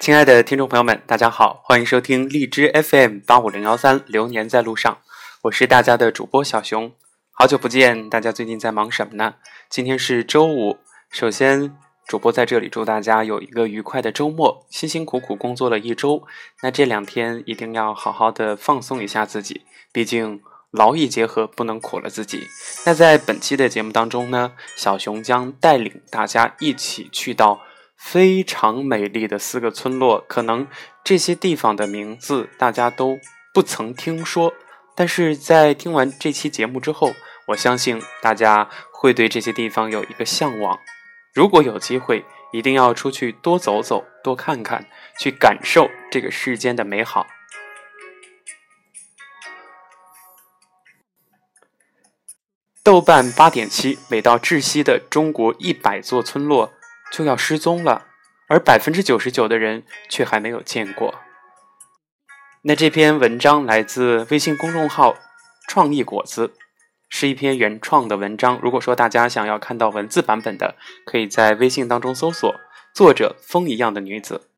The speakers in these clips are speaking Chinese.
亲爱的听众朋友们，大家好，欢迎收听荔枝 FM 八五零幺三《流年在路上》，我是大家的主播小熊。好久不见，大家最近在忙什么呢？今天是周五，首先主播在这里祝大家有一个愉快的周末。辛辛苦苦工作了一周，那这两天一定要好好的放松一下自己，毕竟劳逸结合，不能苦了自己。那在本期的节目当中呢，小熊将带领大家一起去到。非常美丽的四个村落，可能这些地方的名字大家都不曾听说，但是在听完这期节目之后，我相信大家会对这些地方有一个向往。如果有机会，一定要出去多走走，多看看，去感受这个世间的美好。豆瓣八点七，每到窒息的中国一百座村落。就要失踪了，而百分之九十九的人却还没有见过。那这篇文章来自微信公众号“创意果子”，是一篇原创的文章。如果说大家想要看到文字版本的，可以在微信当中搜索“作者风一样的女子”。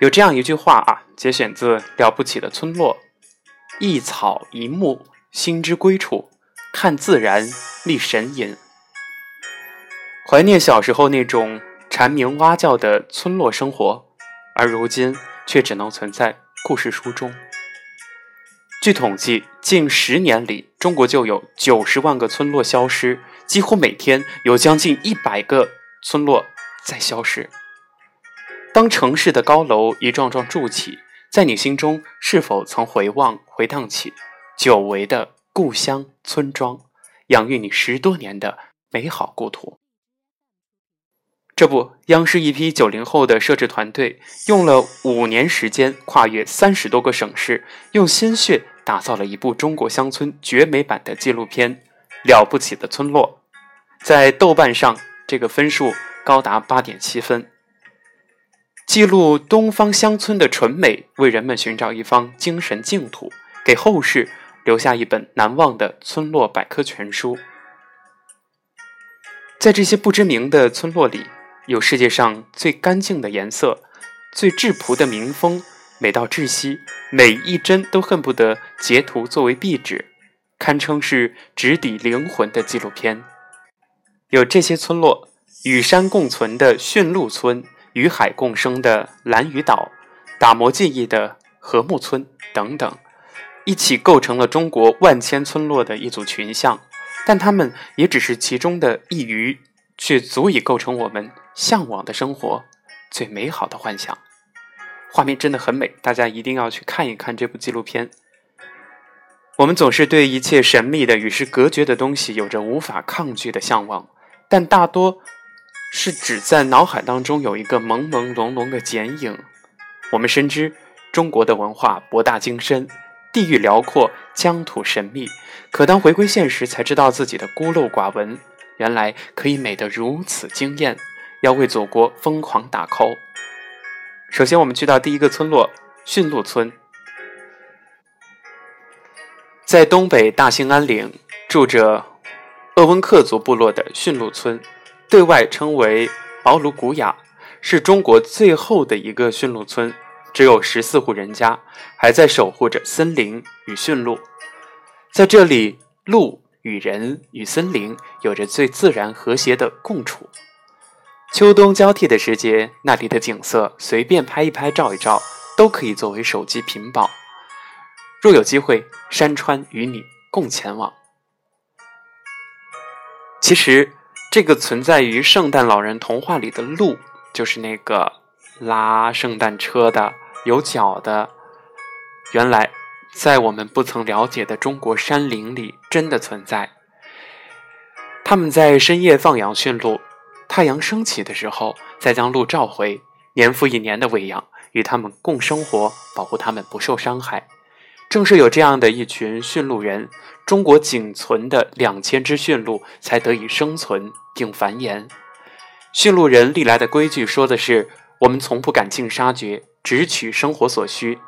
有这样一句话啊，节选自《了不起的村落》：“一草一木，心之归处；看自然，立神隐。”怀念小时候那种蝉鸣蛙叫的村落生活，而如今却只能存在故事书中。据统计，近十年里，中国就有九十万个村落消失，几乎每天有将近一百个村落在消失。当城市的高楼一幢幢筑起，在你心中是否曾回望、回荡起久违的故乡村庄，养育你十多年的美好故土？这不，央视一批九零后的摄制团队用了五年时间，跨越三十多个省市，用心血打造了一部中国乡村绝美版的纪录片《了不起的村落》。在豆瓣上，这个分数高达八点七分，记录东方乡村的纯美，为人们寻找一方精神净土，给后世留下一本难忘的村落百科全书。在这些不知名的村落里。有世界上最干净的颜色，最质朴的民风，美到窒息，每一帧都恨不得截图作为壁纸，堪称是直抵灵魂的纪录片。有这些村落：与山共存的驯鹿村，与海共生的蓝屿岛，打磨记忆的和睦村等等，一起构成了中国万千村落的一组群像。但他们也只是其中的一隅。却足以构成我们向往的生活最美好的幻想。画面真的很美，大家一定要去看一看这部纪录片。我们总是对一切神秘的、与世隔绝的东西有着无法抗拒的向往，但大多是只在脑海当中有一个朦朦胧胧的剪影。我们深知中国的文化博大精深，地域辽阔，疆土神秘，可当回归现实，才知道自己的孤陋寡闻。原来可以美得如此惊艳，要为祖国疯狂打 call。首先，我们去到第一个村落驯鹿村，在东北大兴安岭住着鄂温克族部落的驯鹿村，对外称为奥卢古雅，是中国最后的一个驯鹿村，只有十四户人家，还在守护着森林与驯鹿，在这里鹿。与人与森林有着最自然和谐的共处。秋冬交替的时节，那里的景色随便拍一拍、照一照，都可以作为手机屏保。若有机会，山川与你共前往。其实，这个存在于圣诞老人童话里的鹿，就是那个拉圣诞车的、有脚的。原来。在我们不曾了解的中国山林里，真的存在。他们在深夜放养驯鹿，太阳升起的时候，再将鹿召回，年复一年的喂养，与他们共生活，保护他们不受伤害。正是有这样的一群驯鹿人，中国仅存的两千只驯鹿才得以生存并繁衍。驯鹿人历来的规矩说的是：我们从不赶尽杀绝，只取生活所需。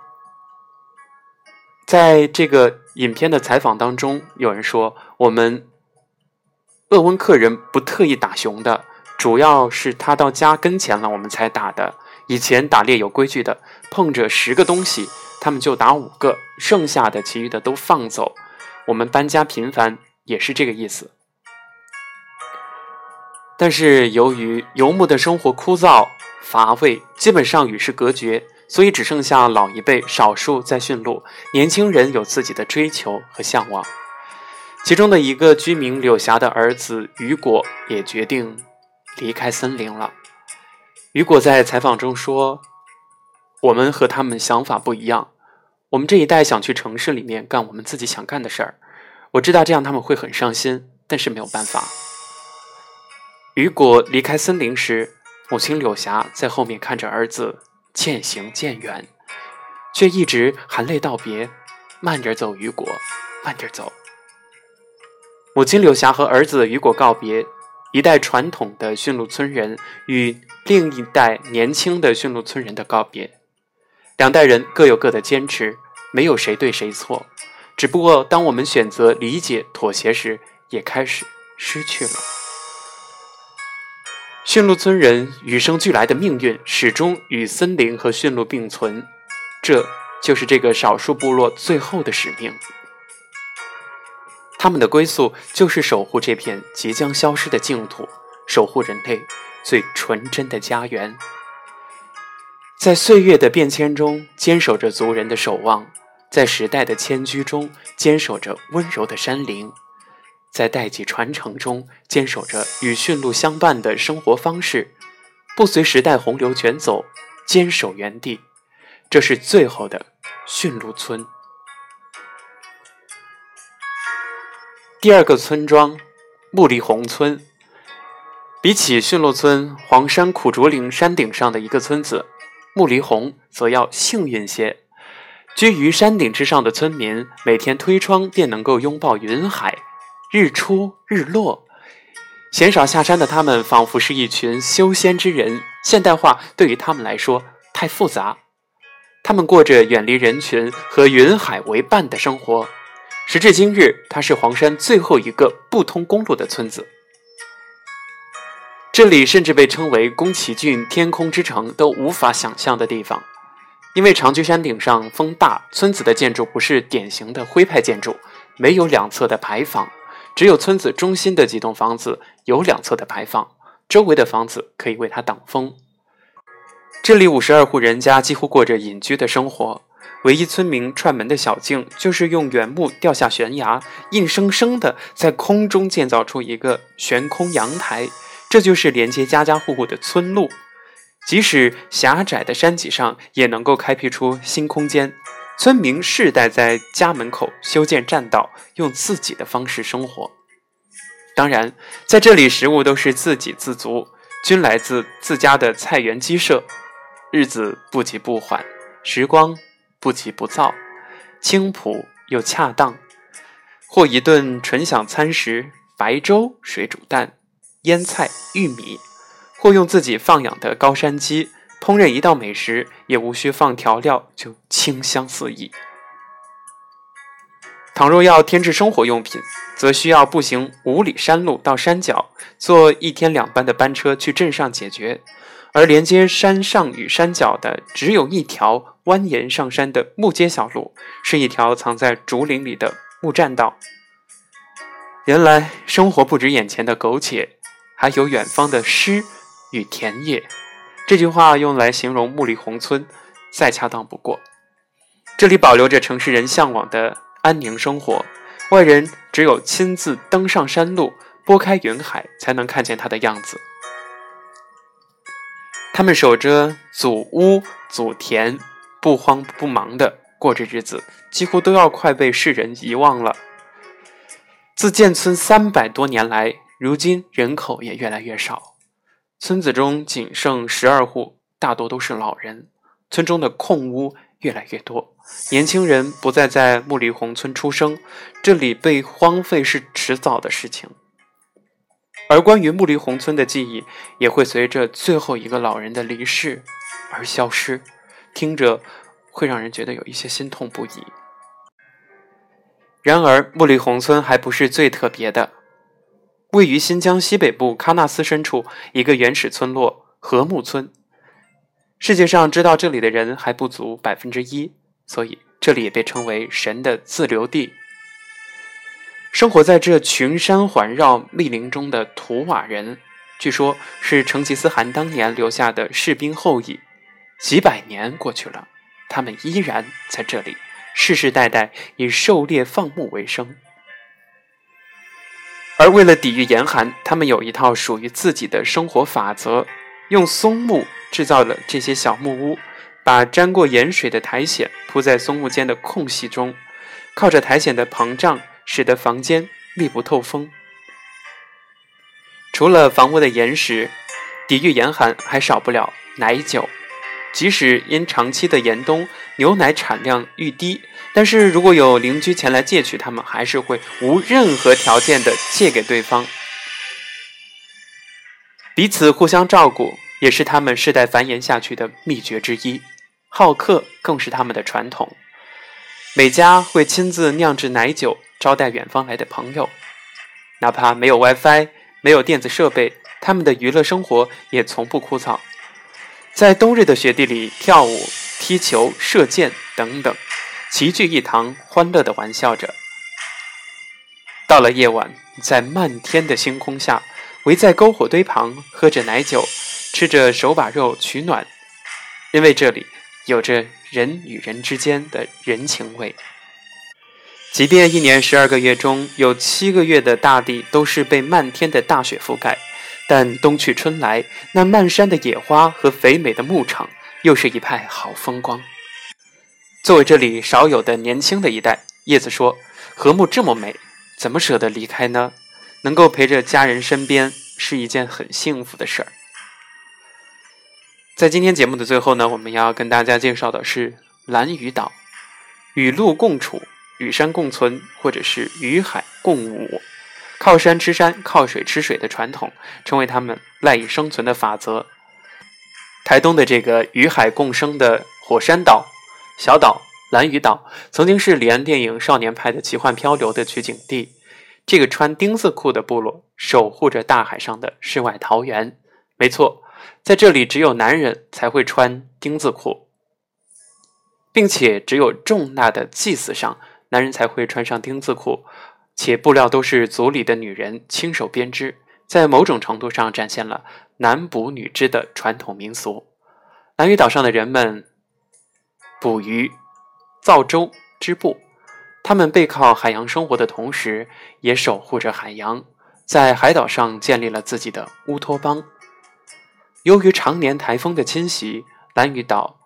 在这个影片的采访当中，有人说，我们鄂温克人不特意打熊的，主要是他到家跟前了，我们才打的。以前打猎有规矩的，碰着十个东西，他们就打五个，剩下的其余的都放走。我们搬家频繁也是这个意思。但是由于游牧的生活枯燥乏味，基本上与世隔绝，所以只剩下老一辈少数在驯鹿，年轻人有自己的追求和向往。其中的一个居民柳霞的儿子雨果也决定离开森林了。雨果在采访中说：“我们和他们想法不一样，我们这一代想去城市里面干我们自己想干的事儿。我知道这样他们会很伤心，但是没有办法。”雨果离开森林时，母亲柳霞在后面看着儿子渐行渐远，却一直含泪道别：“慢点走，雨果，慢点走。”母亲柳霞和儿子雨果告别，一代传统的驯鹿村人与另一代年轻的驯鹿村人的告别。两代人各有各的坚持，没有谁对谁错。只不过，当我们选择理解、妥协时，也开始失去了。驯鹿村人与生俱来的命运，始终与森林和驯鹿并存，这就是这个少数部落最后的使命。他们的归宿就是守护这片即将消失的净土，守护人类最纯真的家园。在岁月的变迁中，坚守着族人的守望；在时代的迁居中，坚守着温柔的山林；在代际传承中，坚守着与驯鹿相伴的生活方式。不随时代洪流卷走，坚守原地。这是最后的驯鹿村。第二个村庄，木里红村。比起驯鹿村，黄山苦竹岭山顶上的一个村子，木里红则要幸运些。居于山顶之上的村民，每天推窗便能够拥抱云海，日出日落。鲜少下山的他们，仿佛是一群修仙之人。现代化对于他们来说太复杂，他们过着远离人群和云海为伴的生活。时至今日，它是黄山最后一个不通公路的村子。这里甚至被称为宫崎骏“天空之城”都无法想象的地方，因为长居山顶上风大，村子的建筑不是典型的徽派建筑，没有两侧的牌坊，只有村子中心的几栋房子有两侧的牌坊，周围的房子可以为它挡风。这里五十二户人家几乎过着隐居的生活。唯一村民串门的小径，就是用原木掉下悬崖，硬生生的在空中建造出一个悬空阳台，这就是连接家家户户的村路。即使狭窄的山脊上，也能够开辟出新空间。村民世代在家门口修建栈道，用自己的方式生活。当然，在这里食物都是自给自足，均来自自家的菜园鸡舍。日子不急不缓，时光。不急不躁，清朴又恰当，或一顿纯享餐食，白粥、水煮蛋、腌菜、玉米；或用自己放养的高山鸡烹饪一道美食，也无需放调料就清香四溢。倘若要添置生活用品，则需要步行五里山路到山脚，坐一天两班的班车去镇上解决。而连接山上与山脚的，只有一条蜿蜒上山的木阶小路，是一条藏在竹林里的木栈道。原来生活不止眼前的苟且，还有远方的诗与田野。这句话用来形容木里红村，再恰当不过。这里保留着城市人向往的安宁生活，外人只有亲自登上山路，拨开云海，才能看见它的样子。他们守着祖屋、祖田，不慌不忙的过着日子，几乎都要快被世人遗忘了。自建村三百多年来，如今人口也越来越少，村子中仅剩十二户，大多都是老人。村中的空屋越来越多，年轻人不再在木里红村出生，这里被荒废是迟早的事情。而关于木里红村的记忆，也会随着最后一个老人的离世而消失，听着会让人觉得有一些心痛不已。然而，木里红村还不是最特别的，位于新疆西北部喀纳斯深处一个原始村落——禾木村，世界上知道这里的人还不足百分之一，所以这里也被称为神的自留地。生活在这群山环绕密林中的图瓦人，据说是成吉思汗当年留下的士兵后裔。几百年过去了，他们依然在这里世世代代以狩猎放牧为生。而为了抵御严寒，他们有一套属于自己的生活法则，用松木制造了这些小木屋，把沾过盐水的苔藓铺在松木间的空隙中，靠着苔藓的膨胀。使得房间密不透风。除了房屋的岩石，抵御严寒还少不了奶酒。即使因长期的严冬，牛奶产量愈低，但是如果有邻居前来借取，他们还是会无任何条件的借给对方。彼此互相照顾，也是他们世代繁衍下去的秘诀之一。好客更是他们的传统。每家会亲自酿制奶酒。招待远方来的朋友，哪怕没有 WiFi，没有电子设备，他们的娱乐生活也从不枯燥。在冬日的雪地里跳舞、踢球、射箭等等，齐聚一堂，欢乐地玩笑着。到了夜晚，在漫天的星空下，围在篝火堆旁，喝着奶酒，吃着手把肉取暖，因为这里有着人与人之间的人情味。即便一年十二个月中有七个月的大地都是被漫天的大雪覆盖，但冬去春来，那漫山的野花和肥美的牧场又是一派好风光。作为这里少有的年轻的一代，叶子说：“禾木这么美，怎么舍得离开呢？能够陪着家人身边是一件很幸福的事儿。”在今天节目的最后呢，我们要跟大家介绍的是蓝屿岛，与鹿共处。与山共存，或者是与海共舞，靠山吃山，靠水吃水的传统，成为他们赖以生存的法则。台东的这个与海共生的火山岛小岛蓝屿岛，曾经是李安电影《少年派的奇幻漂流》的取景地。这个穿丁字裤的部落，守护着大海上的世外桃源。没错，在这里，只有男人才会穿丁字裤，并且只有重大的祭祀上。男人才会穿上丁字裤，且布料都是族里的女人亲手编织，在某种程度上展现了男捕女织的传统民俗。蓝屿岛上的人们捕鱼、造舟、织布，他们背靠海洋生活的同时，也守护着海洋，在海岛上建立了自己的乌托邦。由于常年台风的侵袭，蓝屿岛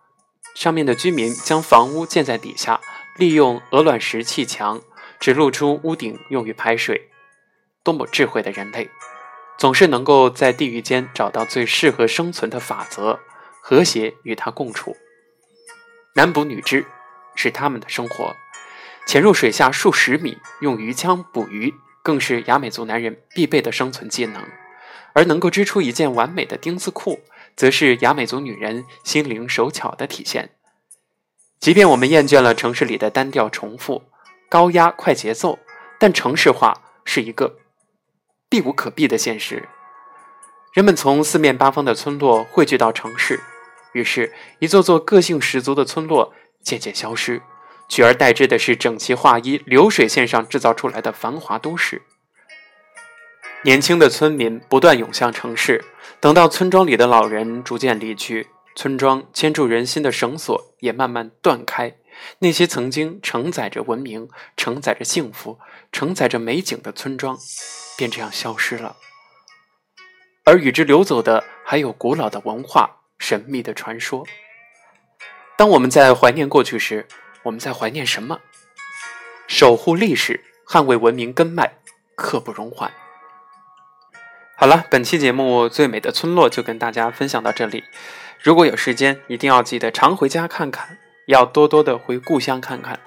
上面的居民将房屋建在底下。利用鹅卵石砌墙，只露出屋顶用于排水。多么智慧的人类，总是能够在地狱间找到最适合生存的法则，和谐与它共处。男捕女织是他们的生活，潜入水下数十米用鱼枪捕鱼，更是雅美族男人必备的生存技能。而能够织出一件完美的丁字裤，则是雅美族女人心灵手巧的体现。即便我们厌倦了城市里的单调重复、高压快节奏，但城市化是一个避无可避的现实。人们从四面八方的村落汇聚到城市，于是，一座座个性十足的村落渐渐消失，取而代之的是整齐划一、流水线上制造出来的繁华都市。年轻的村民不断涌向城市，等到村庄里的老人逐渐离去。村庄牵住人心的绳索也慢慢断开，那些曾经承载着文明、承载着幸福、承载着美景的村庄，便这样消失了。而与之流走的，还有古老的文化、神秘的传说。当我们在怀念过去时，我们在怀念什么？守护历史，捍卫文明根脉，刻不容缓。好了，本期节目《最美的村落》就跟大家分享到这里。如果有时间，一定要记得常回家看看，要多多的回故乡看看。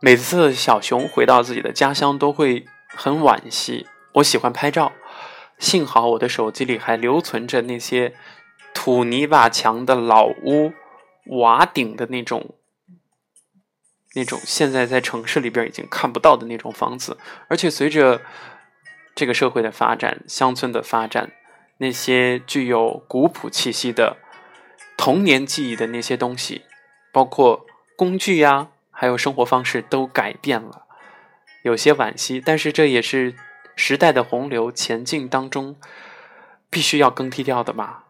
每次小熊回到自己的家乡，都会很惋惜。我喜欢拍照，幸好我的手机里还留存着那些土泥瓦墙的老屋、瓦顶的那种、那种现在在城市里边已经看不到的那种房子。而且随着这个社会的发展，乡村的发展，那些具有古朴气息的。童年记忆的那些东西，包括工具呀，还有生活方式都改变了，有些惋惜。但是这也是时代的洪流前进当中必须要更替掉的嘛。